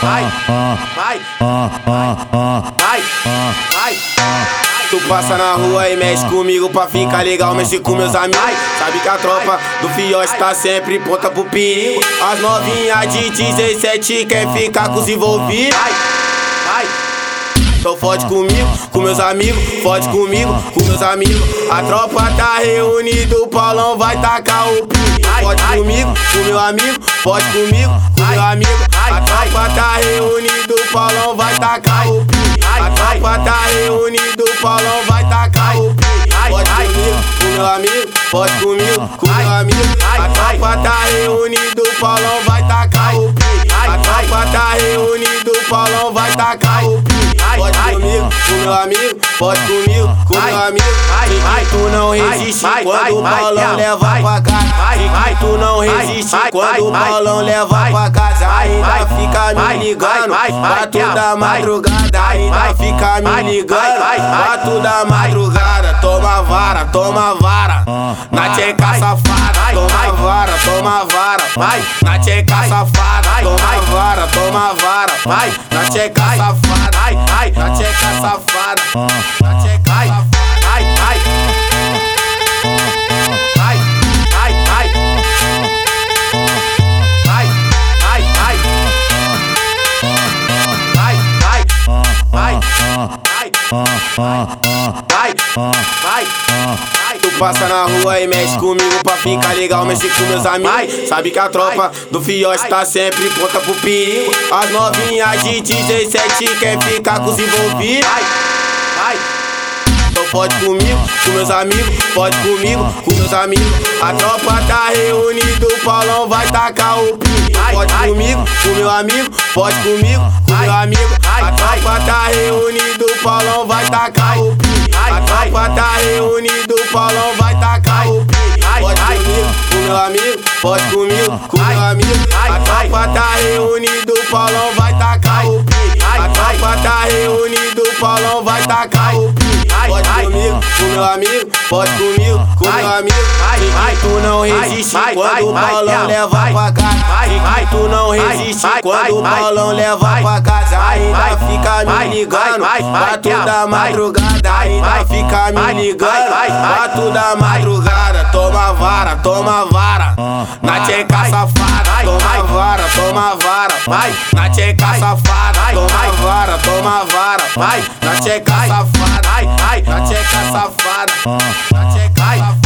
vai, vai, vai, vai. Tu passa na rua e mexe comigo pra ficar legal, mexe com meus amigos. Sabe que a tropa do Fiote tá sempre pronta pro perigo. As novinhas de 17 quer ficar com os envolvidos. Vai, vai. Então fode comigo, com meus amigos, fode comigo, com meus amigos. A tropa tá reunida, o Paulão vai tacar o pico. Fode comigo, com meu amigo, fode comigo, com meu amigo. A tropa tá reunida, o Paulão vai tacar o pico. A tropa tá reunida, o Paulão vai tacar o pico. Fode comigo, com meu amigo, fode comigo, com meu amigo. A tropa tá reunida, o Paulão vai tacar o pico. A tropa tá reunida, o Paulão vai tacar o pico. Pode comigo, com meu amigo, pode comigo, com meu amigo. E tu não resiste quando o balão leva pra casa. E tu não resiste quando o balão leva pra casa. Ainda fica me ligando, pra toda madrugada. Ainda fica me ligando, pra toda madrugada. Toma vara, toma vara, na tcheca safada. Toma vara, toma vara, vai, na tcheca safada. Toma vara, toma vara, vai, na tcheca safada. Ai, ai, na tcheca safada, na tcheca safada. Vai, vai, vai. Tu passa na rua e mexe comigo pra ficar legal, mexe com meus amigos. Sabe que a tropa do Fiote tá sempre pronta pro perigo. As novinhas de 17 quer ficar com os envolvidos. Vai, vai. Então pode comigo, com meus amigos, pode comigo, com meus amigos. A tropa tá reunida, o Paulão vai tacar o pico. Pode comigo, com meu amigo, pode comigo, com meu amigo. A tropa tá reunida, Paulão vai tacar o pico. Pode comigo, com meu amigo, pode comigo, com meu amigo. A tropa tá reunida, o Paulão vai tacar o pico. A tropa tá reunida, o Paulão vai tacar o pico. Pode comigo, com meu amigo, pode comigo, com meu amigo. E tu não resiste quando o balão leva pra casa. E tu não resiste quando o balão leva pra casa. Ainda fica me ligando, pra toda madrugada. Ainda fica me ligando, pra toda madrugada. Toma vara, toma vara, na tcheca safada. Toma vara, toma vara, vai, na tcheca safada. Toma vara, toma vara, vai, na tcheca safada. Ai, ai, na tcheca safada, safada.